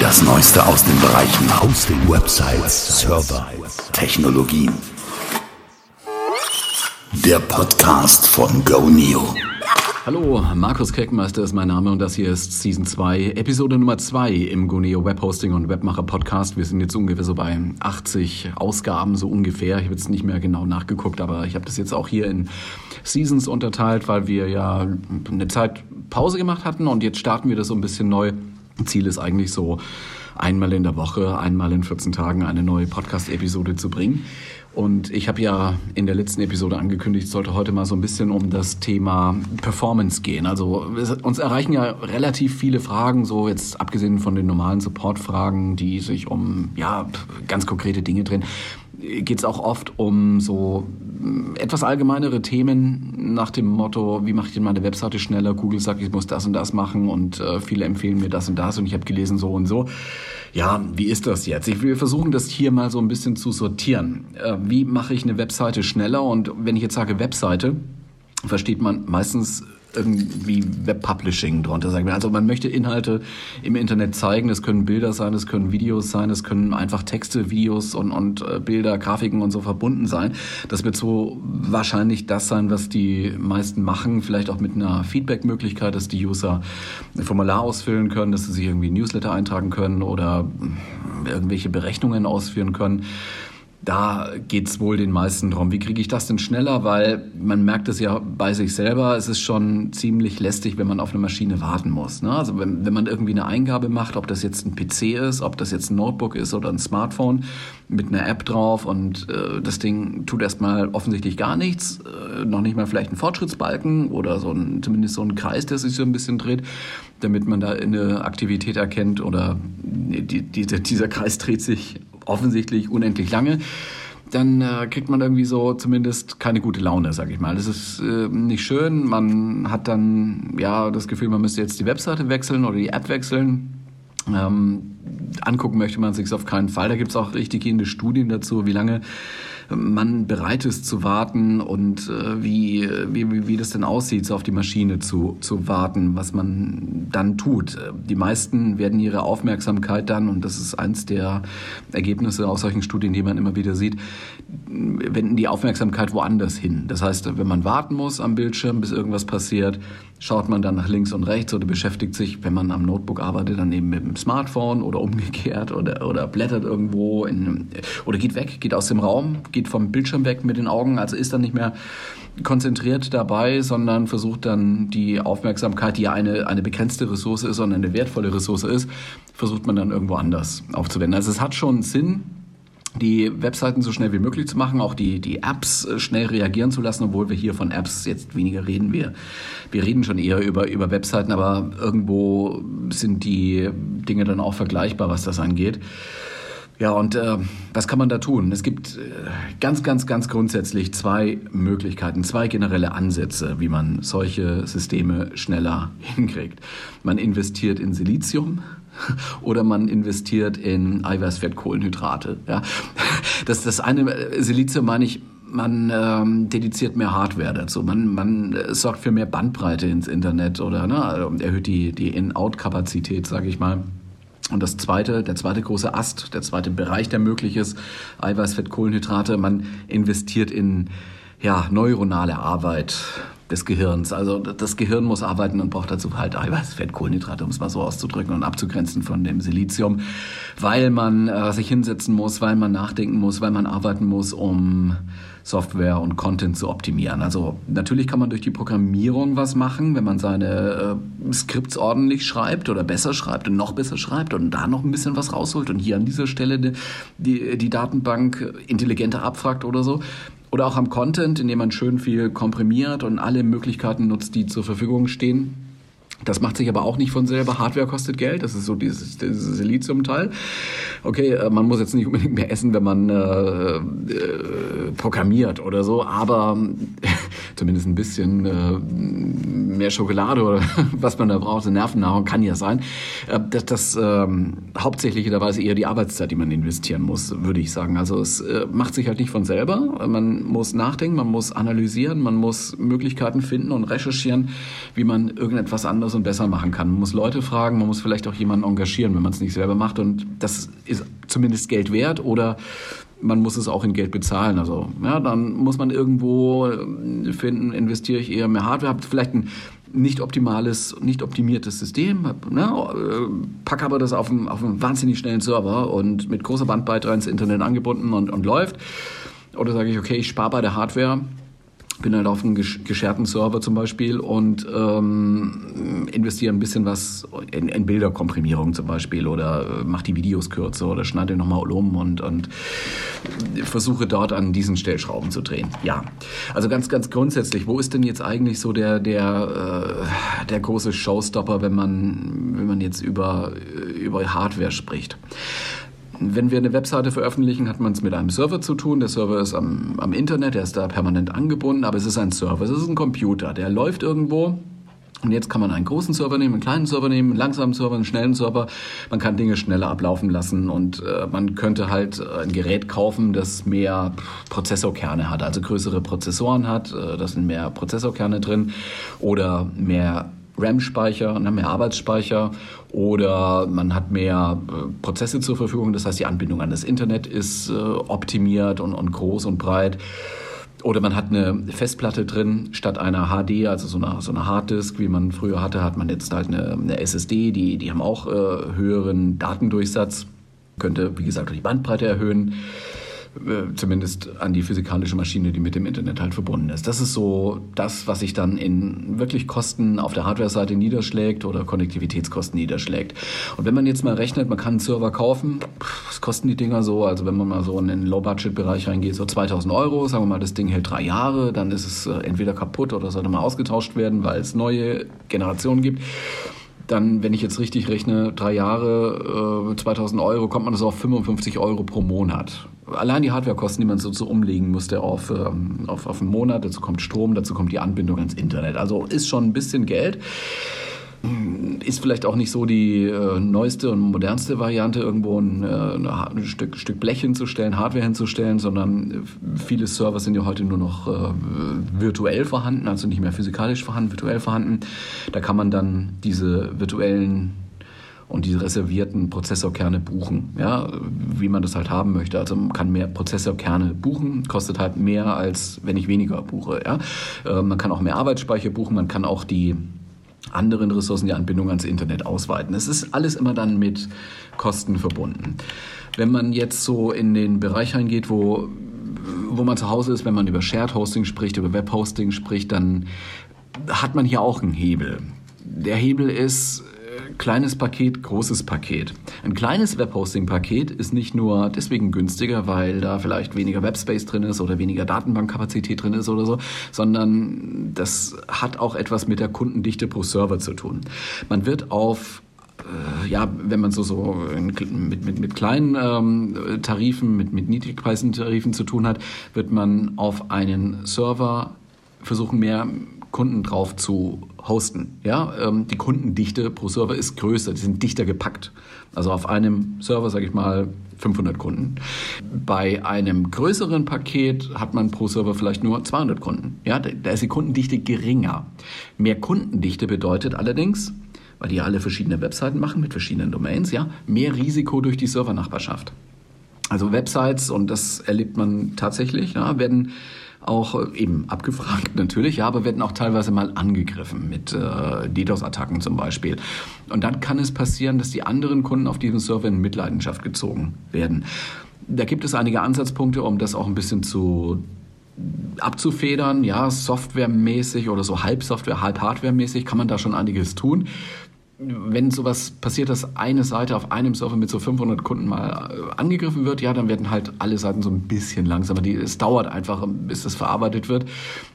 Das Neueste aus den Bereichen Hosting, Websites, Server, Technologien. Der Podcast von GoNeo. Hallo, Markus Keckmeister ist mein Name und das hier ist Season 2, Episode Nummer 2 im GoNeo Webhosting und Webmacher Podcast. Wir sind jetzt ungefähr so bei 80 Ausgaben, so ungefähr. Ich habe jetzt nicht mehr genau nachgeguckt, aber ich habe das jetzt auch hier in Seasons unterteilt, weil wir ja eine Zeit Pause gemacht hatten und jetzt starten wir das so ein bisschen neu. Ziel ist eigentlich so, einmal in der Woche, einmal in 14 Tagen eine neue Podcast-Episode zu bringen. Und ich habe ja in der letzten Episode angekündigt, es sollte heute mal so ein bisschen um das Thema Performance gehen. Also uns erreichen ja relativ viele Fragen, so jetzt abgesehen von den normalen Support-Fragen, die sich um ja ganz konkrete Dinge drehen geht es auch oft um so mm, etwas allgemeinere Themen nach dem Motto, wie mache ich denn meine Webseite schneller? Google sagt, ich muss das und das machen und äh, viele empfehlen mir das und das und ich habe gelesen so und so. Ja, wie ist das jetzt? Ich will versuchen, das hier mal so ein bisschen zu sortieren. Äh, wie mache ich eine Webseite schneller? Und wenn ich jetzt sage Webseite, versteht man meistens irgendwie Webpublishing drunter sagen. Also man möchte Inhalte im Internet zeigen. Das können Bilder sein, das können Videos sein, das können einfach Texte, Videos und, und äh, Bilder, Grafiken und so verbunden sein. Das wird so wahrscheinlich das sein, was die meisten machen. Vielleicht auch mit einer Feedback-Möglichkeit, dass die User ein Formular ausfüllen können, dass sie sich irgendwie Newsletter eintragen können oder irgendwelche Berechnungen ausführen können. Da geht's wohl den meisten drum. Wie kriege ich das denn schneller? Weil man merkt es ja bei sich selber, es ist schon ziemlich lästig, wenn man auf eine Maschine warten muss. Ne? Also wenn, wenn man irgendwie eine Eingabe macht, ob das jetzt ein PC ist, ob das jetzt ein Notebook ist oder ein Smartphone mit einer App drauf und äh, das Ding tut erstmal offensichtlich gar nichts, äh, noch nicht mal vielleicht ein Fortschrittsbalken oder so ein, zumindest so ein Kreis, der sich so ein bisschen dreht, damit man da eine Aktivität erkennt oder die, die, dieser Kreis dreht sich offensichtlich unendlich lange, dann äh, kriegt man irgendwie so zumindest keine gute Laune, sag ich mal. Das ist äh, nicht schön. Man hat dann ja das Gefühl, man müsste jetzt die Webseite wechseln oder die App wechseln. Ähm, angucken möchte man sich auf keinen Fall. Da gibt es auch richtig gehende Studien dazu, wie lange man bereit ist zu warten und äh, wie, wie, wie das denn aussieht, so auf die Maschine zu, zu warten, was man dann tut. Die meisten werden ihre Aufmerksamkeit dann, und das ist eins der Ergebnisse aus solchen Studien, die man immer wieder sieht, wenden die Aufmerksamkeit woanders hin. Das heißt, wenn man warten muss am Bildschirm, bis irgendwas passiert, schaut man dann nach links und rechts oder beschäftigt sich, wenn man am Notebook arbeitet, dann eben mit dem Smartphone oder umgekehrt oder, oder blättert irgendwo in, oder geht weg, geht aus dem Raum, geht vom Bildschirm weg mit den Augen, also ist dann nicht mehr konzentriert dabei, sondern versucht dann die Aufmerksamkeit, die ja eine, eine begrenzte Ressource ist, sondern eine wertvolle Ressource ist, versucht man dann irgendwo anders aufzuwenden. Also es hat schon Sinn, die Webseiten so schnell wie möglich zu machen, auch die, die Apps äh, schnell reagieren zu lassen, obwohl wir hier von Apps jetzt weniger reden. Wir, wir reden schon eher über, über Webseiten, aber irgendwo sind die Dinge dann auch vergleichbar, was das angeht. Ja, und äh, was kann man da tun? Es gibt äh, ganz, ganz, ganz grundsätzlich zwei Möglichkeiten, zwei generelle Ansätze, wie man solche Systeme schneller hinkriegt. Man investiert in Silizium, oder man investiert in Eiweißfettkohlenhydrate. Ja. Das, das eine äh, Silizium meine ich, man ähm, dediziert mehr Hardware dazu. Man, man äh, sorgt für mehr Bandbreite ins Internet oder ne, also erhöht die, die In-Out-Kapazität, sage ich mal. Und das zweite, der zweite große Ast, der zweite Bereich, der möglich ist, Eiweißfett, Kohlenhydrate, man investiert in ja, neuronale Arbeit, des Gehirns. Also das Gehirn muss arbeiten und braucht dazu halt Eiweiß, Fett, Kohlenhydrate, um es mal so auszudrücken und abzugrenzen von dem Silizium, weil man äh, sich hinsetzen muss, weil man nachdenken muss, weil man arbeiten muss, um Software und Content zu optimieren. Also natürlich kann man durch die Programmierung was machen, wenn man seine äh, Skripts ordentlich schreibt oder besser schreibt und noch besser schreibt und da noch ein bisschen was rausholt und hier an dieser Stelle die, die, Datenbank intelligenter abfragt oder so. Oder auch am Content, indem man schön viel komprimiert und alle Möglichkeiten nutzt, die zur Verfügung stehen. Das macht sich aber auch nicht von selber. Hardware kostet Geld. Das ist so dieses, dieses Silizium-Teil. Okay, äh, man muss jetzt nicht unbedingt mehr essen, wenn man äh, äh, programmiert oder so, aber zumindest ein bisschen äh, mehr Schokolade oder was man da braucht, Nervennahrung kann ja sein. Äh, das das ähm, hauptsächlicherweise eher die Arbeitszeit, die man investieren muss, würde ich sagen. Also es äh, macht sich halt nicht von selber. Man muss nachdenken, man muss analysieren, man muss Möglichkeiten finden und recherchieren, wie man irgendetwas anderes und besser machen kann. Man muss Leute fragen, man muss vielleicht auch jemanden engagieren, wenn man es nicht selber macht. Und das ist zumindest Geld wert oder man muss es auch in Geld bezahlen. Also ja, dann muss man irgendwo äh, finden, investiere ich eher mehr Hardware, habe vielleicht ein nicht optimales, nicht optimiertes System, ne, äh, packe aber das auf einen, auf einen wahnsinnig schnellen Server und mit großer Bandbreite ins Internet angebunden und, und läuft. Oder sage ich, okay, ich spare bei der Hardware bin halt auf einem gescherten Server zum Beispiel und ähm, investiere ein bisschen was in, in Bilderkomprimierung zum Beispiel oder äh, mache die Videos kürzer oder schneide nochmal um und, und versuche dort an diesen Stellschrauben zu drehen. Ja, also ganz, ganz grundsätzlich, wo ist denn jetzt eigentlich so der, der, äh, der große Showstopper, wenn man, wenn man jetzt über, über Hardware spricht? Wenn wir eine Webseite veröffentlichen, hat man es mit einem Server zu tun. Der Server ist am, am Internet, der ist da permanent angebunden, aber es ist ein Server, es ist ein Computer, der läuft irgendwo und jetzt kann man einen großen Server nehmen, einen kleinen Server nehmen, einen langsamen Server, einen schnellen Server. Man kann Dinge schneller ablaufen lassen und äh, man könnte halt äh, ein Gerät kaufen, das mehr Prozessorkerne hat, also größere Prozessoren hat, äh, da sind mehr Prozessorkerne drin oder mehr RAM-Speicher, ne, mehr Arbeitsspeicher oder man hat mehr äh, Prozesse zur Verfügung. Das heißt, die Anbindung an das Internet ist äh, optimiert und, und groß und breit. Oder man hat eine Festplatte drin statt einer HD, also so einer, so einer Harddisk, wie man früher hatte, hat man jetzt halt eine, eine SSD, die, die haben auch äh, höheren Datendurchsatz, könnte, wie gesagt, die Bandbreite erhöhen. Äh, zumindest an die physikalische Maschine, die mit dem Internet halt verbunden ist. Das ist so das, was sich dann in wirklich Kosten auf der Hardware-Seite niederschlägt oder Konnektivitätskosten niederschlägt. Und wenn man jetzt mal rechnet, man kann einen Server kaufen, was kosten die Dinger so? Also wenn man mal so in den Low-Budget-Bereich reingeht, so 2000 Euro, sagen wir mal, das Ding hält drei Jahre, dann ist es äh, entweder kaputt oder sollte mal ausgetauscht werden, weil es neue Generationen gibt dann, wenn ich jetzt richtig rechne, drei Jahre, äh, 2000 Euro, kommt man das auf 55 Euro pro Monat. Allein die Hardwarekosten, die man so, so umlegen musste auf, ähm, auf, auf einen Monat, dazu kommt Strom, dazu kommt die Anbindung ans Internet. Also ist schon ein bisschen Geld. Ist vielleicht auch nicht so die äh, neueste und modernste Variante, irgendwo ein, äh, ein Stück, Stück, Blech hinzustellen, Hardware hinzustellen, sondern äh, viele Server sind ja heute nur noch äh, virtuell vorhanden, also nicht mehr physikalisch vorhanden, virtuell vorhanden. Da kann man dann diese virtuellen und die reservierten Prozessorkerne buchen, ja, wie man das halt haben möchte. Also man kann mehr Prozessorkerne buchen, kostet halt mehr als wenn ich weniger buche. Ja. Äh, man kann auch mehr Arbeitsspeicher buchen, man kann auch die anderen Ressourcen die Anbindung ans Internet ausweiten. Es ist alles immer dann mit Kosten verbunden. Wenn man jetzt so in den Bereich reingeht, wo, wo man zu Hause ist, wenn man über Shared Hosting spricht, über Web Hosting spricht, dann hat man hier auch einen Hebel. Der Hebel ist kleines Paket, großes Paket. Ein kleines Webhosting-Paket ist nicht nur deswegen günstiger, weil da vielleicht weniger Webspace drin ist oder weniger Datenbankkapazität drin ist oder so, sondern das hat auch etwas mit der Kundendichte pro Server zu tun. Man wird auf äh, ja, wenn man so, so mit, mit, mit kleinen ähm, Tarifen, mit, mit niedrigpreisigen Tarifen zu tun hat, wird man auf einen Server versuchen, mehr Kunden drauf zu hosten. Ja, ähm, die Kundendichte pro Server ist größer, die sind dichter gepackt. Also auf einem Server, sage ich mal, 500 Kunden. Bei einem größeren Paket hat man pro Server vielleicht nur 200 Kunden. Ja, da ist die Kundendichte geringer. Mehr Kundendichte bedeutet allerdings, weil die alle verschiedene Webseiten machen mit verschiedenen Domains, ja, mehr Risiko durch die Servernachbarschaft. Also Websites, und das erlebt man tatsächlich, ja, werden auch äh, eben abgefragt natürlich, ja, aber werden auch teilweise mal angegriffen mit äh, DDoS-Attacken zum Beispiel. Und dann kann es passieren, dass die anderen Kunden auf diesem Server in Mitleidenschaft gezogen werden. Da gibt es einige Ansatzpunkte, um das auch ein bisschen zu abzufedern, ja, softwaremäßig oder so halb Software, halb Hardwaremäßig kann man da schon einiges tun. Wenn sowas passiert, dass eine Seite auf einem Server mit so 500 Kunden mal äh, angegriffen wird, ja, dann werden halt alle Seiten so ein bisschen langsamer. Die, es dauert einfach, bis das verarbeitet wird.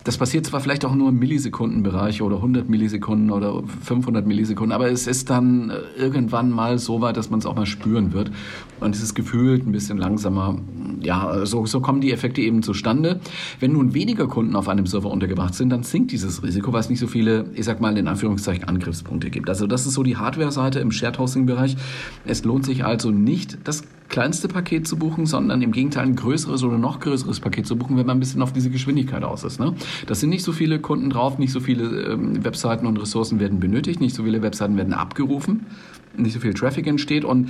Das passiert zwar vielleicht auch nur im Millisekundenbereich oder 100 Millisekunden oder 500 Millisekunden, aber es ist dann äh, irgendwann mal so weit, dass man es auch mal spüren wird. Und es ist gefühlt ein bisschen langsamer. Ja, so, so kommen die Effekte eben zustande. Wenn nun weniger Kunden auf einem Server untergebracht sind, dann sinkt dieses Risiko, weil es nicht so viele, ich sag mal in Anführungszeichen, Angriffspunkte gibt. Also das ist so die Hardware-Seite im Shared Hosting-Bereich. Es lohnt sich also nicht, das kleinste Paket zu buchen, sondern im Gegenteil ein größeres oder noch größeres Paket zu buchen, wenn man ein bisschen auf diese Geschwindigkeit aus ist. Ne? Das sind nicht so viele Kunden drauf, nicht so viele ähm, Webseiten und Ressourcen werden benötigt, nicht so viele Webseiten werden abgerufen, nicht so viel Traffic entsteht und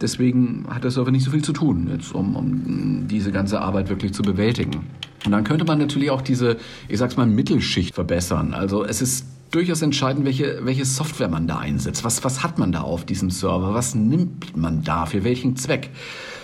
deswegen hat der Server nicht so viel zu tun, jetzt, um, um diese ganze Arbeit wirklich zu bewältigen. Und dann könnte man natürlich auch diese, ich sag's mal, Mittelschicht verbessern. Also es ist durchaus entscheidend, welche, welche Software man da einsetzt. Was, was hat man da auf diesem Server? Was nimmt man da? Für welchen Zweck?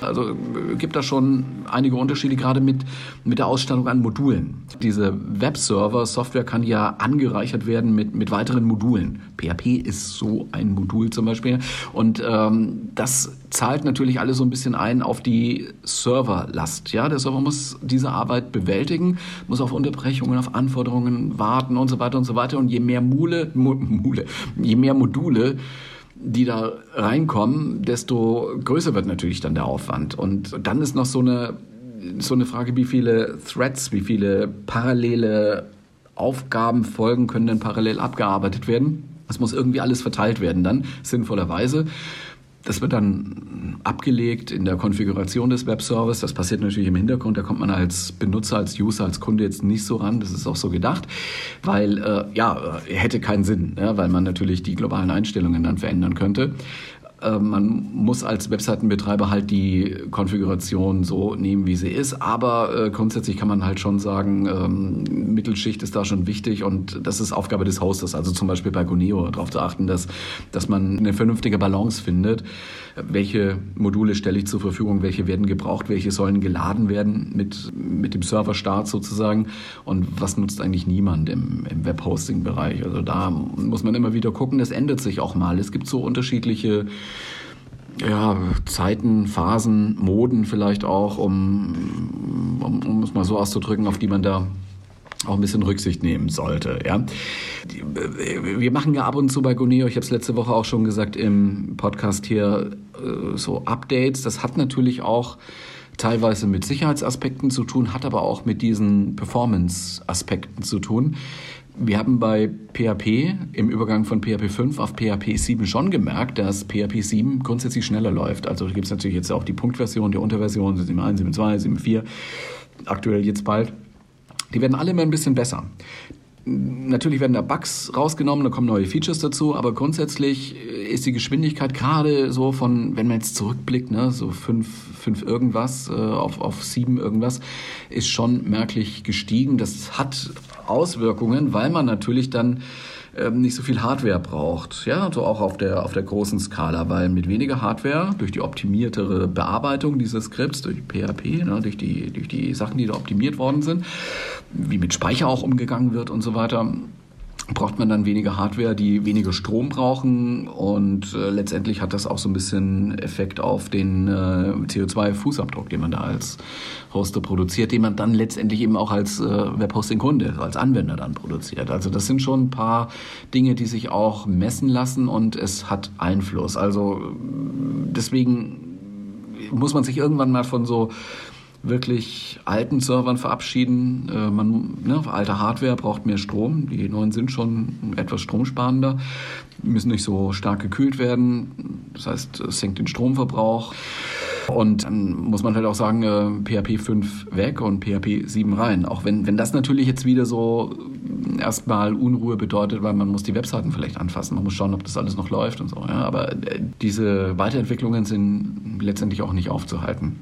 Also äh, gibt da schon einige Unterschiede, gerade mit, mit der Ausstattung an Modulen. Diese Webserver-Software kann ja angereichert werden mit, mit weiteren Modulen. PHP ist so ein Modul zum Beispiel. Und ähm, das zahlt natürlich alles so ein bisschen ein auf die Serverlast. Ja, der Server muss diese Arbeit bewältigen, muss auf Unterbrechungen, auf Anforderungen warten und so weiter und so weiter. Und je mehr Mule, Mule, je mehr Module die da reinkommen, desto größer wird natürlich dann der Aufwand. Und dann ist noch so eine, so eine Frage, wie viele Threads, wie viele parallele Aufgabenfolgen können denn parallel abgearbeitet werden. Das muss irgendwie alles verteilt werden dann, sinnvollerweise. Das wird dann abgelegt in der Konfiguration des Webservice. Das passiert natürlich im Hintergrund. Da kommt man als Benutzer, als User, als Kunde jetzt nicht so ran. Das ist auch so gedacht, weil äh, ja hätte keinen Sinn, ja, weil man natürlich die globalen Einstellungen dann verändern könnte. Äh, man muss als Webseitenbetreiber halt die Konfiguration so nehmen, wie sie ist. Aber äh, grundsätzlich kann man halt schon sagen, ähm, Mittelschicht ist da schon wichtig und das ist Aufgabe des Hosters. Also zum Beispiel bei Goneo darauf zu achten, dass, dass man eine vernünftige Balance findet. Welche Module stelle ich zur Verfügung? Welche werden gebraucht? Welche sollen geladen werden mit, mit dem Serverstart sozusagen? Und was nutzt eigentlich niemand im, im Webhosting-Bereich? Also da muss man immer wieder gucken. Das ändert sich auch mal. Es gibt so unterschiedliche ja, Zeiten, Phasen, Moden vielleicht auch, um, um, um es mal so auszudrücken, auf die man da auch ein bisschen Rücksicht nehmen sollte. Ja. Wir machen ja ab und zu bei Goneo, ich habe es letzte Woche auch schon gesagt im Podcast hier, äh, so Updates. Das hat natürlich auch teilweise mit Sicherheitsaspekten zu tun, hat aber auch mit diesen Performance-Aspekten zu tun. Wir haben bei PHP im Übergang von PHP 5 auf PHP 7 schon gemerkt, dass PHP 7 grundsätzlich schneller läuft. Also gibt es natürlich jetzt auch die Punktversion, die Unterversion, 7.1, 7.2, 7.4, aktuell jetzt bald. Die werden alle immer ein bisschen besser. Natürlich werden da Bugs rausgenommen, da kommen neue Features dazu, aber grundsätzlich ist die Geschwindigkeit gerade so von, wenn man jetzt zurückblickt, ne, so fünf, fünf irgendwas äh, auf, auf sieben irgendwas, ist schon merklich gestiegen. Das hat Auswirkungen, weil man natürlich dann ähm, nicht so viel Hardware braucht. Ja, so auch auf der, auf der großen Skala, weil mit weniger Hardware, durch die optimiertere Bearbeitung dieses Skripts, durch PHP, ne, durch, die, durch die Sachen, die da optimiert worden sind, wie mit Speicher auch umgegangen wird und so weiter, braucht man dann weniger Hardware, die weniger Strom brauchen und äh, letztendlich hat das auch so ein bisschen Effekt auf den äh, CO2-Fußabdruck, den man da als Hoster produziert, den man dann letztendlich eben auch als äh, Webhosting-Kunde, als Anwender dann produziert. Also das sind schon ein paar Dinge, die sich auch messen lassen und es hat Einfluss. Also deswegen muss man sich irgendwann mal von so wirklich alten Servern verabschieden. Äh, man, ne, alte Hardware braucht mehr Strom. Die neuen sind schon etwas stromsparender, müssen nicht so stark gekühlt werden. Das heißt, es senkt den Stromverbrauch. Und dann muss man halt auch sagen, äh, PHP 5 weg und PHP 7 rein. Auch wenn, wenn das natürlich jetzt wieder so erstmal Unruhe bedeutet, weil man muss die Webseiten vielleicht anfassen, man muss schauen, ob das alles noch läuft und so. Ja. Aber äh, diese Weiterentwicklungen sind letztendlich auch nicht aufzuhalten.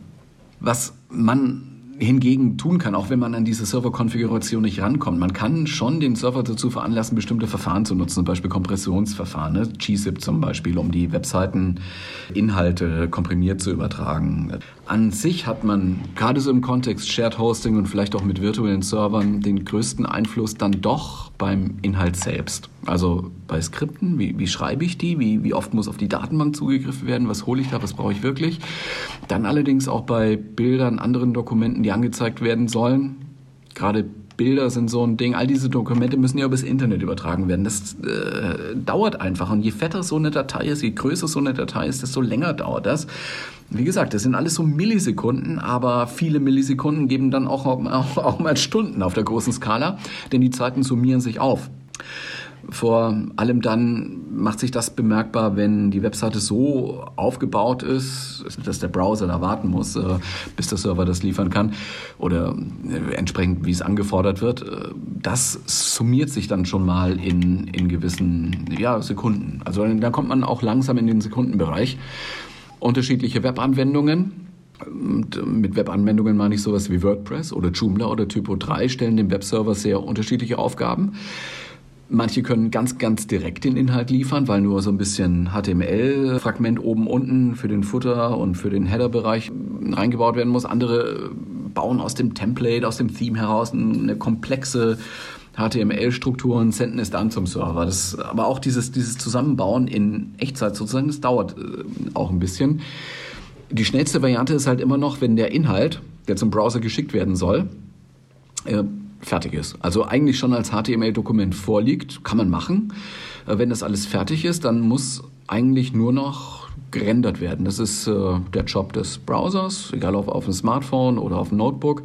Was man hingegen tun kann, auch wenn man an diese Serverkonfiguration nicht rankommt. Man kann schon den Server dazu veranlassen, bestimmte Verfahren zu nutzen, zum Beispiel Kompressionsverfahren, ne? gzip zum Beispiel, um die Webseiteninhalte komprimiert zu übertragen. An sich hat man gerade so im Kontext Shared Hosting und vielleicht auch mit virtuellen Servern den größten Einfluss dann doch beim Inhalt selbst. Also bei Skripten, wie, wie schreibe ich die, wie, wie oft muss auf die Datenbank zugegriffen werden, was hole ich da, was brauche ich wirklich. Dann allerdings auch bei Bildern, anderen Dokumenten, die angezeigt werden sollen. Gerade Bilder sind so ein Ding. All diese Dokumente müssen ja übers Internet übertragen werden. Das äh, dauert einfach. Und je fetter so eine Datei ist, je größer so eine Datei ist, desto länger dauert das. Wie gesagt, das sind alles so Millisekunden, aber viele Millisekunden geben dann auch, auch, auch mal Stunden auf der großen Skala, denn die Zeiten summieren sich auf. Vor allem dann macht sich das bemerkbar, wenn die Webseite so aufgebaut ist, dass der Browser da warten muss, äh, bis der Server das liefern kann oder äh, entsprechend, wie es angefordert wird. Äh, das summiert sich dann schon mal in, in gewissen ja, Sekunden. Also da kommt man auch langsam in den Sekundenbereich. Unterschiedliche Webanwendungen, und mit Webanwendungen meine ich sowas wie WordPress oder Joomla oder Typo 3 stellen dem Webserver sehr unterschiedliche Aufgaben. Manche können ganz, ganz direkt den Inhalt liefern, weil nur so ein bisschen HTML-Fragment oben, unten für den Footer und für den Header-Bereich reingebaut werden muss. Andere bauen aus dem Template, aus dem Theme heraus eine komplexe HTML-Struktur und senden es dann zum Server. Das, aber auch dieses, dieses Zusammenbauen in Echtzeit sozusagen, das dauert äh, auch ein bisschen. Die schnellste Variante ist halt immer noch, wenn der Inhalt, der zum Browser geschickt werden soll, äh, fertig ist. Also eigentlich schon als HTML-Dokument vorliegt, kann man machen. Äh, wenn das alles fertig ist, dann muss eigentlich nur noch gerendert werden. Das ist äh, der Job des Browsers, egal ob auf dem Smartphone oder auf dem Notebook.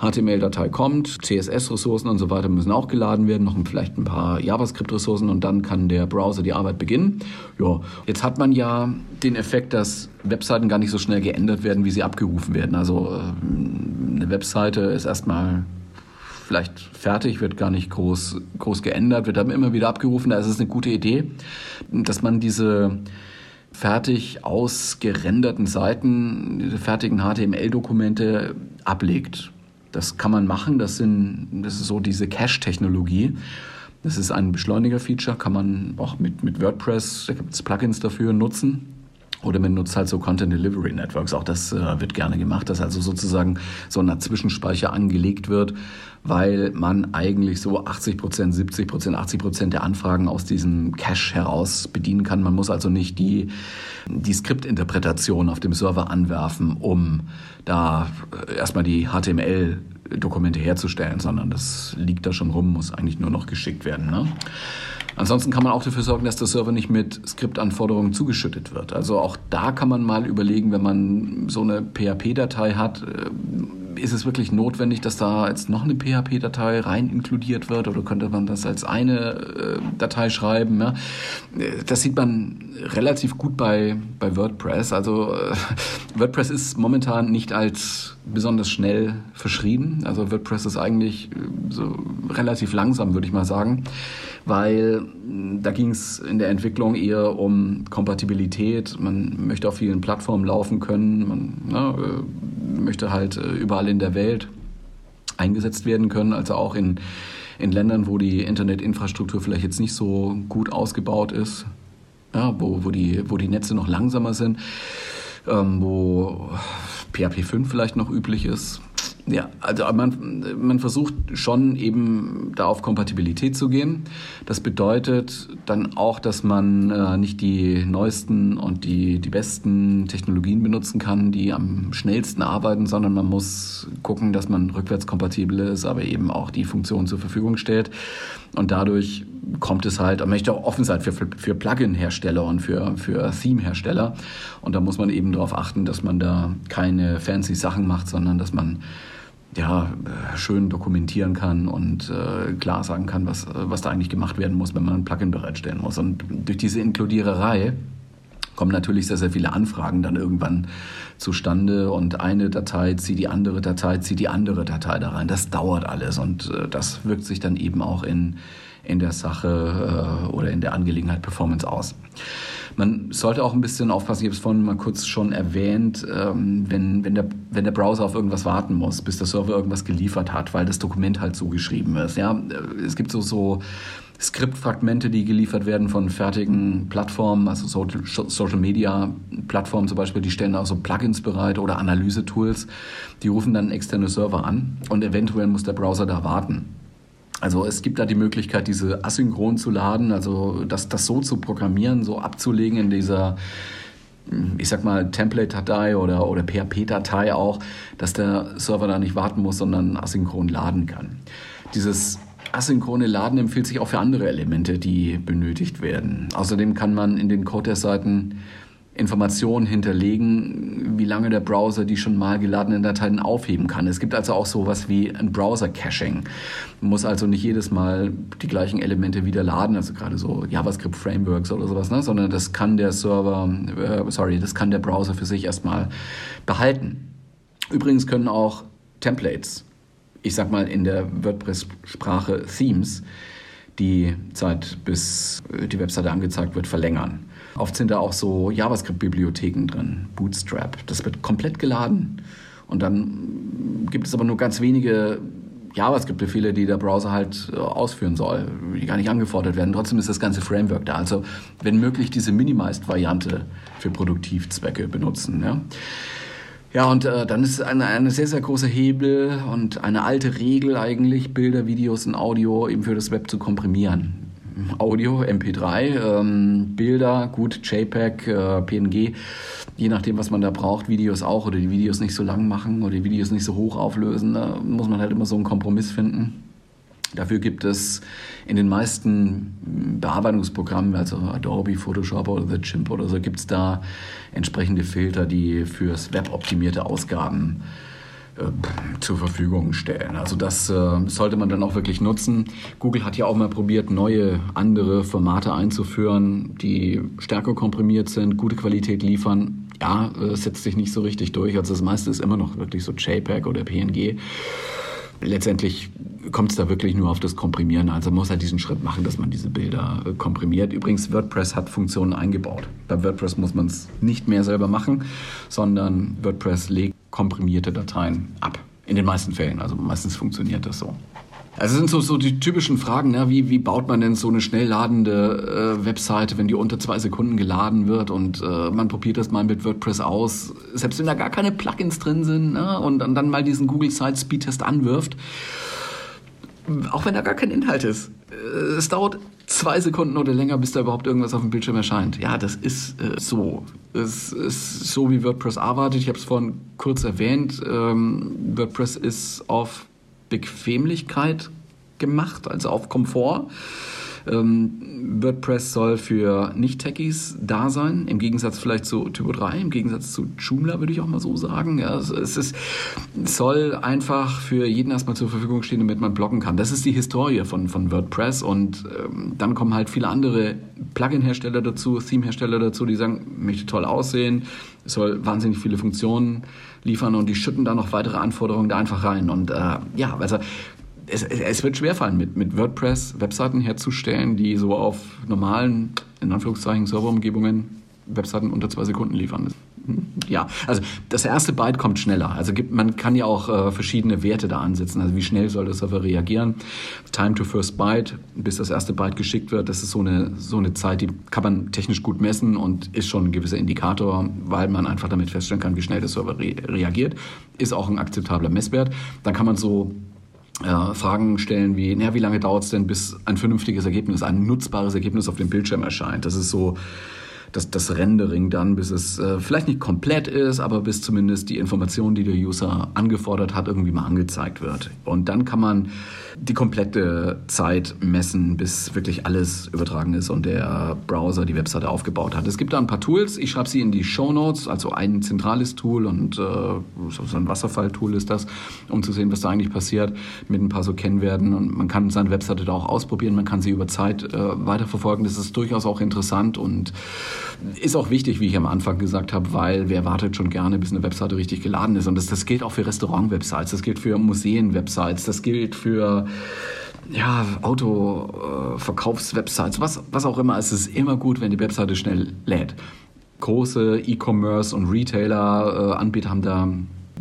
HTML-Datei kommt, CSS-Ressourcen und so weiter müssen auch geladen werden, noch vielleicht ein paar JavaScript-Ressourcen und dann kann der Browser die Arbeit beginnen. Ja, jetzt hat man ja den Effekt, dass Webseiten gar nicht so schnell geändert werden, wie sie abgerufen werden. Also äh, eine Webseite ist erstmal vielleicht fertig, wird gar nicht groß, groß geändert, wird dann immer wieder abgerufen. Da ist es eine gute Idee, dass man diese fertig ausgerenderten Seiten, diese fertigen HTML-Dokumente ablegt. Das kann man machen, das, sind, das ist so diese Cache-Technologie. Das ist ein Beschleuniger-Feature, kann man auch mit, mit WordPress, da gibt es Plugins dafür, nutzen. Oder man nutzt halt so Content Delivery Networks. Auch das äh, wird gerne gemacht, dass also sozusagen so ein Zwischenspeicher angelegt wird, weil man eigentlich so 80 Prozent, 70 Prozent, 80 Prozent der Anfragen aus diesem Cache heraus bedienen kann. Man muss also nicht die, die Skriptinterpretation auf dem Server anwerfen, um da äh, erstmal die HTML Dokumente herzustellen, sondern das liegt da schon rum, muss eigentlich nur noch geschickt werden. Ne? Ansonsten kann man auch dafür sorgen, dass der Server nicht mit Skriptanforderungen zugeschüttet wird. Also auch da kann man mal überlegen, wenn man so eine PHP-Datei hat, äh, ist es wirklich notwendig, dass da jetzt noch eine PHP-Datei rein inkludiert wird oder könnte man das als eine äh, Datei schreiben? Ja? Das sieht man relativ gut bei, bei WordPress. Also äh, WordPress ist momentan nicht als besonders schnell verschrieben. Also WordPress ist eigentlich so relativ langsam, würde ich mal sagen weil hm, da ging es in der Entwicklung eher um Kompatibilität. Man möchte auf vielen Plattformen laufen können, man ne, äh, möchte halt äh, überall in der Welt eingesetzt werden können, also auch in, in Ländern, wo die Internetinfrastruktur vielleicht jetzt nicht so gut ausgebaut ist, ja, wo, wo, die, wo die Netze noch langsamer sind, ähm, wo PHP 5 vielleicht noch üblich ist. Ja, also man, man versucht schon eben da auf Kompatibilität zu gehen. Das bedeutet dann auch, dass man äh, nicht die neuesten und die, die besten Technologien benutzen kann, die am schnellsten arbeiten, sondern man muss gucken, dass man rückwärtskompatibel ist, aber eben auch die Funktion zur Verfügung stellt. Und dadurch kommt es halt, man möchte auch offen sein für, für Plugin-Hersteller und für, für Theme-Hersteller. Und da muss man eben darauf achten, dass man da keine fancy Sachen macht, sondern dass man ja, schön dokumentieren kann und äh, klar sagen kann, was, was da eigentlich gemacht werden muss, wenn man ein Plugin bereitstellen muss. Und durch diese Inkludiererei kommen natürlich sehr, sehr viele Anfragen dann irgendwann zustande und eine Datei zieht die andere Datei, zieht die andere Datei da rein. Das dauert alles und äh, das wirkt sich dann eben auch in, in der Sache äh, oder in der Angelegenheit Performance aus. Man sollte auch ein bisschen aufpassen, ich habe es vorhin mal kurz schon erwähnt, ähm, wenn, wenn, der, wenn der Browser auf irgendwas warten muss, bis der Server irgendwas geliefert hat, weil das Dokument halt so geschrieben ist. Ja? Es gibt so, so Skriptfragmente, die geliefert werden von fertigen Plattformen, also Social Media Plattformen zum Beispiel, die stellen auch so Plugins bereit oder Analyse-Tools. Die rufen dann externe Server an und eventuell muss der Browser da warten. Also es gibt da die Möglichkeit, diese asynchron zu laden, also das, das so zu programmieren, so abzulegen in dieser, ich sag mal, Template-Datei oder, oder PHP-Datei auch, dass der Server da nicht warten muss, sondern asynchron laden kann. Dieses asynchrone Laden empfiehlt sich auch für andere Elemente, die benötigt werden. Außerdem kann man in den Code-Seiten Informationen hinterlegen, wie lange der Browser die schon mal geladenen Dateien aufheben kann. Es gibt also auch sowas wie ein Browser-Caching. Man muss also nicht jedes Mal die gleichen Elemente wieder laden, also gerade so JavaScript-Frameworks oder sowas, ne? sondern das kann der Server, äh, sorry, das kann der Browser für sich erstmal behalten. Übrigens können auch Templates, ich sag mal in der WordPress-Sprache Themes, die Zeit, bis die Webseite angezeigt wird, verlängern. Oft sind da auch so JavaScript-Bibliotheken drin, Bootstrap. Das wird komplett geladen und dann gibt es aber nur ganz wenige JavaScript-Befehle, die der Browser halt äh, ausführen soll, die gar nicht angefordert werden. Trotzdem ist das ganze Framework da. Also wenn möglich diese Minimized-Variante für Produktivzwecke benutzen. Ja, ja und äh, dann ist eine, eine sehr, sehr große Hebel und eine alte Regel eigentlich, Bilder, Videos und Audio eben für das Web zu komprimieren. Audio, MP3, ähm, Bilder, gut, JPEG, äh, PNG, je nachdem, was man da braucht, Videos auch oder die Videos nicht so lang machen oder die Videos nicht so hoch auflösen, da muss man halt immer so einen Kompromiss finden. Dafür gibt es in den meisten Bearbeitungsprogrammen, also Adobe, Photoshop oder The Chimp oder so, gibt es da entsprechende Filter, die fürs Web optimierte Ausgaben äh, zur Verfügung stellen. Also das äh, sollte man dann auch wirklich nutzen. Google hat ja auch mal probiert, neue, andere Formate einzuführen, die stärker komprimiert sind, gute Qualität liefern. Ja, äh, setzt sich nicht so richtig durch. Also das meiste ist immer noch wirklich so JPEG oder PNG. Letztendlich kommt es da wirklich nur auf das Komprimieren. Also man muss halt diesen Schritt machen, dass man diese Bilder äh, komprimiert. Übrigens, WordPress hat Funktionen eingebaut. Bei WordPress muss man es nicht mehr selber machen, sondern WordPress legt komprimierte Dateien ab. In den meisten Fällen. Also meistens funktioniert das so. Also sind so, so die typischen Fragen, ne? wie, wie baut man denn so eine schnell ladende äh, Webseite, wenn die unter zwei Sekunden geladen wird und äh, man probiert das mal mit WordPress aus, selbst wenn da gar keine Plugins drin sind ne? und, und dann mal diesen Google Site Speed Test anwirft, auch wenn da gar kein Inhalt ist. Äh, es dauert zwei Sekunden oder länger, bis da überhaupt irgendwas auf dem Bildschirm erscheint. Ja, das ist äh, so. Es ist so, wie WordPress arbeitet. Ich habe es vorhin kurz erwähnt. Ähm, WordPress ist auf Bequemlichkeit gemacht, also auf Komfort. Ähm, WordPress soll für Nicht-Techies da sein, im Gegensatz vielleicht zu Typo 3, im Gegensatz zu Joomla, würde ich auch mal so sagen. Ja, es, ist, soll einfach für jeden erstmal zur Verfügung stehen, damit man bloggen kann. Das ist die Historie von, von WordPress und ähm, dann kommen halt viele andere Plugin-Hersteller dazu, Theme-Hersteller dazu, die sagen, möchte toll aussehen, es soll wahnsinnig viele Funktionen liefern und die schütten da noch weitere Anforderungen da einfach rein. Und äh, ja, also es, es wird schwerfallen, mit, mit WordPress Webseiten herzustellen, die so auf normalen, in Anführungszeichen, Serverumgebungen Webseiten unter zwei Sekunden liefern. Ja, also das erste Byte kommt schneller. Also gibt, man kann ja auch äh, verschiedene Werte da ansetzen. Also wie schnell soll der Server reagieren? Time to first byte, bis das erste Byte geschickt wird, das ist so eine, so eine Zeit, die kann man technisch gut messen und ist schon ein gewisser Indikator, weil man einfach damit feststellen kann, wie schnell der Server re reagiert. Ist auch ein akzeptabler Messwert. Dann kann man so äh, Fragen stellen wie, naja, wie lange dauert es denn, bis ein vernünftiges Ergebnis, ein nutzbares Ergebnis auf dem Bildschirm erscheint? Das ist so das, das Rendering dann, bis es äh, vielleicht nicht komplett ist, aber bis zumindest die Information, die der User angefordert hat, irgendwie mal angezeigt wird. Und dann kann man die komplette Zeit messen, bis wirklich alles übertragen ist und der Browser die Webseite aufgebaut hat. Es gibt da ein paar Tools, ich schreibe sie in die Show Notes, also ein zentrales Tool und äh, so ein Wasserfall-Tool ist das, um zu sehen, was da eigentlich passiert, mit ein paar so Kennwerten und man kann seine Webseite da auch ausprobieren, man kann sie über Zeit äh, weiterverfolgen, das ist durchaus auch interessant und ist auch wichtig, wie ich am Anfang gesagt habe, weil wer wartet schon gerne, bis eine Webseite richtig geladen ist und das, das gilt auch für Restaurant-Websites, das gilt für Museen-Websites, das gilt für ja, Autoverkaufswebsites, was, was auch immer. Es ist immer gut, wenn die Webseite schnell lädt. Große E-Commerce und Retailer-Anbieter haben da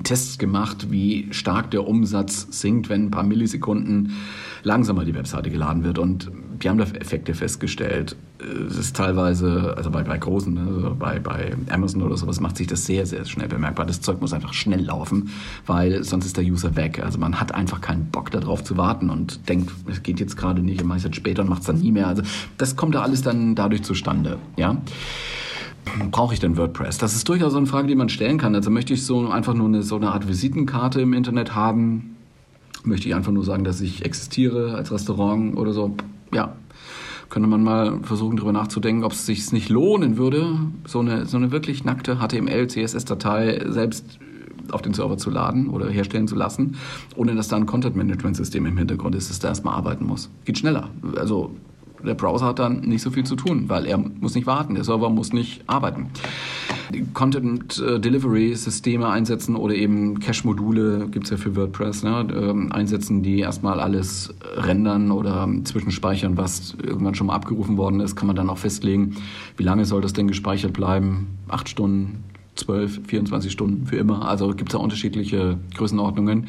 Tests gemacht, wie stark der Umsatz sinkt, wenn ein paar Millisekunden langsamer die Webseite geladen wird. Und die haben da Effekte festgestellt. Es ist teilweise, also bei, bei großen, also bei, bei Amazon oder sowas, macht sich das sehr, sehr schnell bemerkbar. Das Zeug muss einfach schnell laufen, weil sonst ist der User weg. Also man hat einfach keinen Bock darauf zu warten und denkt, es geht jetzt gerade nicht, ich mache es jetzt später und macht es dann nie mehr. Also das kommt da alles dann dadurch zustande. Ja brauche ich denn WordPress? Das ist durchaus so eine Frage, die man stellen kann. Also möchte ich so einfach nur eine, so eine Art Visitenkarte im Internet haben? Möchte ich einfach nur sagen, dass ich existiere als Restaurant oder so? Ja, könnte man mal versuchen, darüber nachzudenken, ob es sich nicht lohnen würde, so eine, so eine wirklich nackte HTML, CSS-Datei selbst auf den Server zu laden oder herstellen zu lassen, ohne dass da ein Content-Management-System im Hintergrund ist, das da erstmal arbeiten muss. Geht schneller. Also der Browser hat dann nicht so viel zu tun, weil er muss nicht warten, der Server muss nicht arbeiten. Content Delivery Systeme einsetzen oder eben Cache-Module gibt es ja für WordPress, ne, ähm, einsetzen, die erstmal alles rendern oder zwischenspeichern, was irgendwann schon mal abgerufen worden ist, kann man dann auch festlegen, wie lange soll das denn gespeichert bleiben? Acht Stunden, zwölf, 24 Stunden für immer. Also gibt es da unterschiedliche Größenordnungen.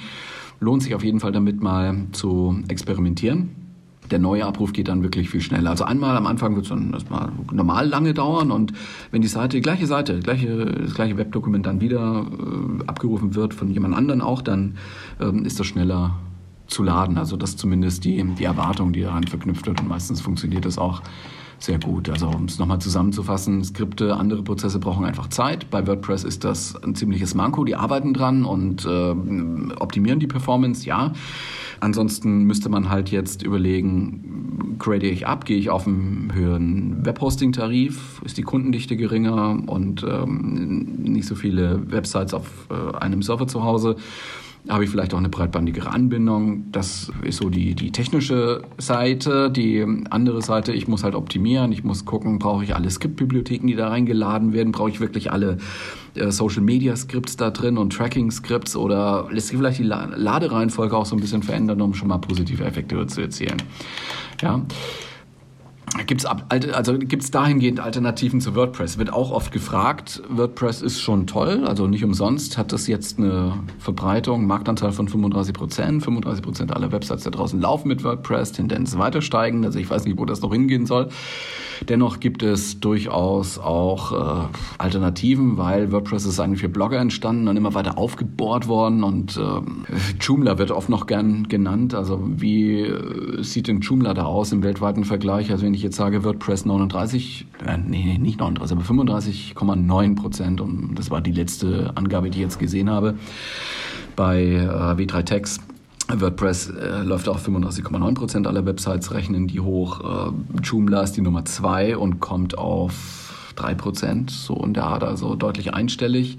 Lohnt sich auf jeden Fall damit mal zu experimentieren der neue Abruf geht dann wirklich viel schneller. Also einmal am Anfang wird es dann erstmal normal lange dauern und wenn die Seite, die gleiche Seite, gleiche, das gleiche Webdokument dann wieder äh, abgerufen wird von jemand anderen auch, dann ähm, ist das schneller zu laden. Also das zumindest die, die Erwartung, die daran verknüpft wird und meistens funktioniert das auch sehr gut. Also um es nochmal zusammenzufassen, Skripte, andere Prozesse brauchen einfach Zeit. Bei WordPress ist das ein ziemliches Manko. Die arbeiten dran und äh, optimieren die Performance, ja. Ansonsten müsste man halt jetzt überlegen, grade ich ab, gehe ich auf einen höheren Webhosting-Tarif, ist die Kundendichte geringer und ähm, nicht so viele Websites auf äh, einem Server zu Hause habe ich vielleicht auch eine breitbandigere Anbindung. Das ist so die, die technische Seite. Die andere Seite, ich muss halt optimieren. Ich muss gucken, brauche ich alle Skriptbibliotheken, die da reingeladen werden? Brauche ich wirklich alle äh, Social Media Skripts da drin und Tracking Skripts? Oder lässt sich vielleicht die Ladereihenfolge auch so ein bisschen verändern, um schon mal positive Effekte zu erzielen? Ja. Gibt es also gibt's dahingehend Alternativen zu WordPress? Wird auch oft gefragt. WordPress ist schon toll, also nicht umsonst hat das jetzt eine Verbreitung, Marktanteil von 35 Prozent. 35 Prozent aller Websites da draußen laufen mit WordPress, Tendenz weiter steigen. Also ich weiß nicht, wo das noch hingehen soll. Dennoch gibt es durchaus auch äh, Alternativen, weil WordPress ist eigentlich für Blogger entstanden und immer weiter aufgebohrt worden und äh, Joomla wird oft noch gern genannt. Also wie äh, sieht denn Joomla da aus im weltweiten Vergleich? Also wenn ich jetzt sage WordPress 39, äh, nee, nicht 39, aber 35,9 Prozent. Und das war die letzte Angabe, die ich jetzt gesehen habe. Bei äh, W3 Text WordPress äh, läuft auf 35,9% aller Websites, rechnen die hoch. Äh, Joomla ist die Nummer 2 und kommt auf 3%, so in der Art, also deutlich einstellig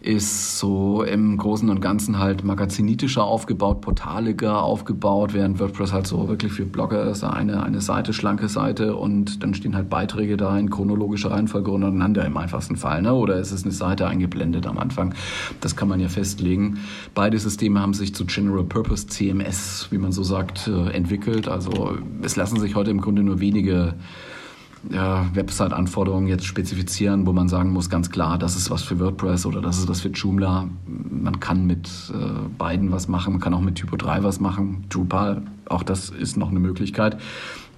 ist so im Großen und Ganzen halt magazinitischer aufgebaut, portaliger aufgebaut, während WordPress halt so wirklich für Blogger ist, eine, eine Seite, schlanke Seite und dann stehen halt Beiträge da in chronologischer Reihenfolge untereinander im einfachsten Fall. Ne? Oder ist es eine Seite eingeblendet am Anfang? Das kann man ja festlegen. Beide Systeme haben sich zu General Purpose CMS, wie man so sagt, äh, entwickelt. Also es lassen sich heute im Grunde nur wenige ja, Website-Anforderungen jetzt spezifizieren, wo man sagen muss, ganz klar, das ist was für WordPress oder das ist was für Joomla. Man kann mit äh, beiden was machen, man kann auch mit Typo 3 was machen. Drupal, auch das ist noch eine Möglichkeit.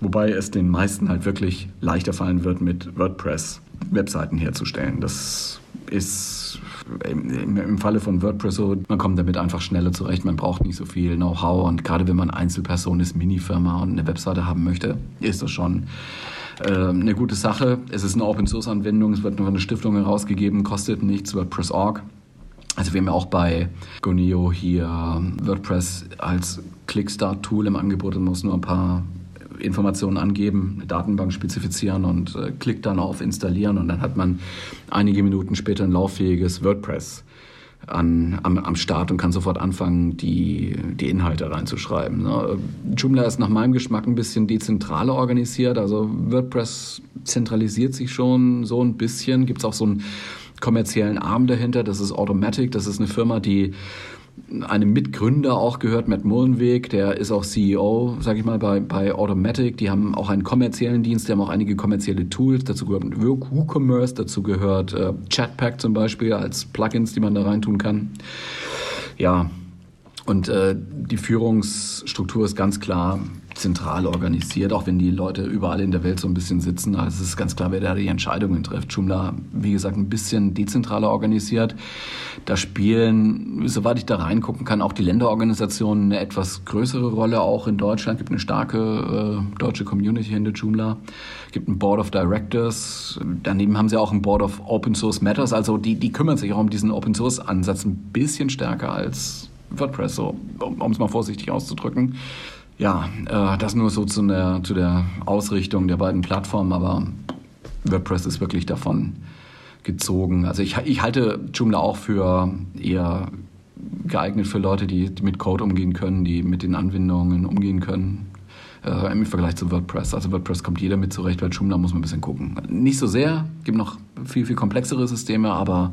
Wobei es den meisten halt wirklich leichter fallen wird, mit WordPress Webseiten herzustellen. Das ist im Falle von WordPress so, man kommt damit einfach schneller zurecht, man braucht nicht so viel Know-how und gerade wenn man Einzelperson ist, Mini-Firma und eine Webseite haben möchte, ist das schon äh, eine gute Sache. Es ist eine Open-Source-Anwendung, es wird nur von einer Stiftung herausgegeben, kostet nichts, WordPress.org. Also wir haben ja auch bei Goneo hier WordPress als Clickstart-Tool im Angebot und muss nur ein paar Informationen angeben, eine Datenbank spezifizieren und äh, klickt dann auf Installieren und dann hat man einige Minuten später ein lauffähiges WordPress an, am, am Start und kann sofort anfangen, die, die Inhalte reinzuschreiben. Joomla ist nach meinem Geschmack ein bisschen dezentraler organisiert. Also WordPress zentralisiert sich schon so ein bisschen. Gibt es auch so einen kommerziellen Arm dahinter. Das ist Automatic. Das ist eine Firma, die einem Mitgründer auch gehört, Matt Mullenweg, der ist auch CEO, sage ich mal, bei, bei Automatic. Die haben auch einen kommerziellen Dienst, die haben auch einige kommerzielle Tools. Dazu gehört WooCommerce, dazu gehört äh, Chatpack zum Beispiel als Plugins, die man da reintun kann. Ja, und äh, die Führungsstruktur ist ganz klar zentral organisiert, auch wenn die Leute überall in der Welt so ein bisschen sitzen. Also es ist ganz klar, wer da die Entscheidungen trifft. Joomla, wie gesagt, ein bisschen dezentraler organisiert. Da spielen, soweit ich da reingucken kann, auch die Länderorganisationen eine etwas größere Rolle. Auch in Deutschland gibt eine starke äh, deutsche Community hinter Joomla. Gibt ein Board of Directors. Daneben haben sie auch ein Board of Open Source Matters. Also die, die kümmern sich auch um diesen Open Source Ansatz ein bisschen stärker als WordPress, so, um es mal vorsichtig auszudrücken. Ja, äh, das nur so zu der, zu der Ausrichtung der beiden Plattformen, aber WordPress ist wirklich davon gezogen. Also ich, ich halte Joomla auch für eher geeignet für Leute, die, mit Code umgehen können, die mit den Anwendungen umgehen können. Äh, Im Vergleich zu WordPress. Also WordPress kommt jeder mit zurecht, bei Joomla muss man ein bisschen gucken. Nicht so sehr, gibt noch viel, viel komplexere Systeme, aber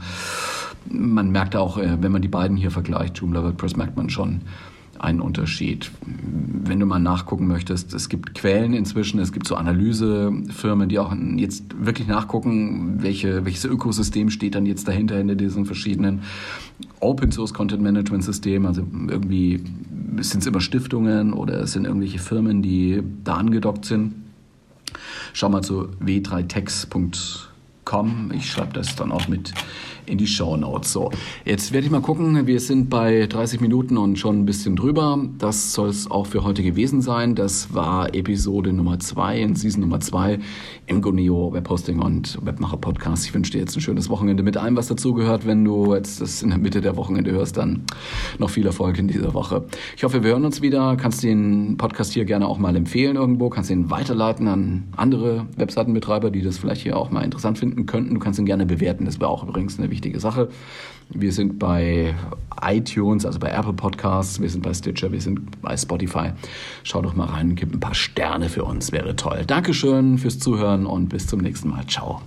man merkt auch, äh, wenn man die beiden hier vergleicht, Joomla, WordPress, merkt man schon, einen Unterschied. Wenn du mal nachgucken möchtest, es gibt Quellen inzwischen, es gibt so Analysefirmen, die auch jetzt wirklich nachgucken, welche, welches Ökosystem steht dann jetzt dahinter, hinter diesen verschiedenen Open Source Content Management Systemen. Also irgendwie sind es immer Stiftungen oder es sind irgendwelche Firmen, die da angedockt sind. Schau mal zu w3tex.com. Ich schreibe das dann auch mit in die Show Notes. So, jetzt werde ich mal gucken. Wir sind bei 30 Minuten und schon ein bisschen drüber. Das soll es auch für heute gewesen sein. Das war Episode Nummer 2 in Season Nummer 2 im Goneo Webhosting und Webmacher Podcast. Ich wünsche dir jetzt ein schönes Wochenende mit allem, was dazugehört. Wenn du jetzt das in der Mitte der Wochenende hörst, dann noch viel Erfolg in dieser Woche. Ich hoffe, wir hören uns wieder. Kannst den Podcast hier gerne auch mal empfehlen irgendwo. Kannst ihn weiterleiten an andere Webseitenbetreiber, die das vielleicht hier auch mal interessant finden könnten. Du kannst ihn gerne bewerten. Das wäre auch übrigens eine wichtige Sache. Wir sind bei iTunes, also bei Apple Podcasts, wir sind bei Stitcher, wir sind bei Spotify. Schau doch mal rein, gib ein paar Sterne für uns, wäre toll. Dankeschön fürs Zuhören und bis zum nächsten Mal. Ciao.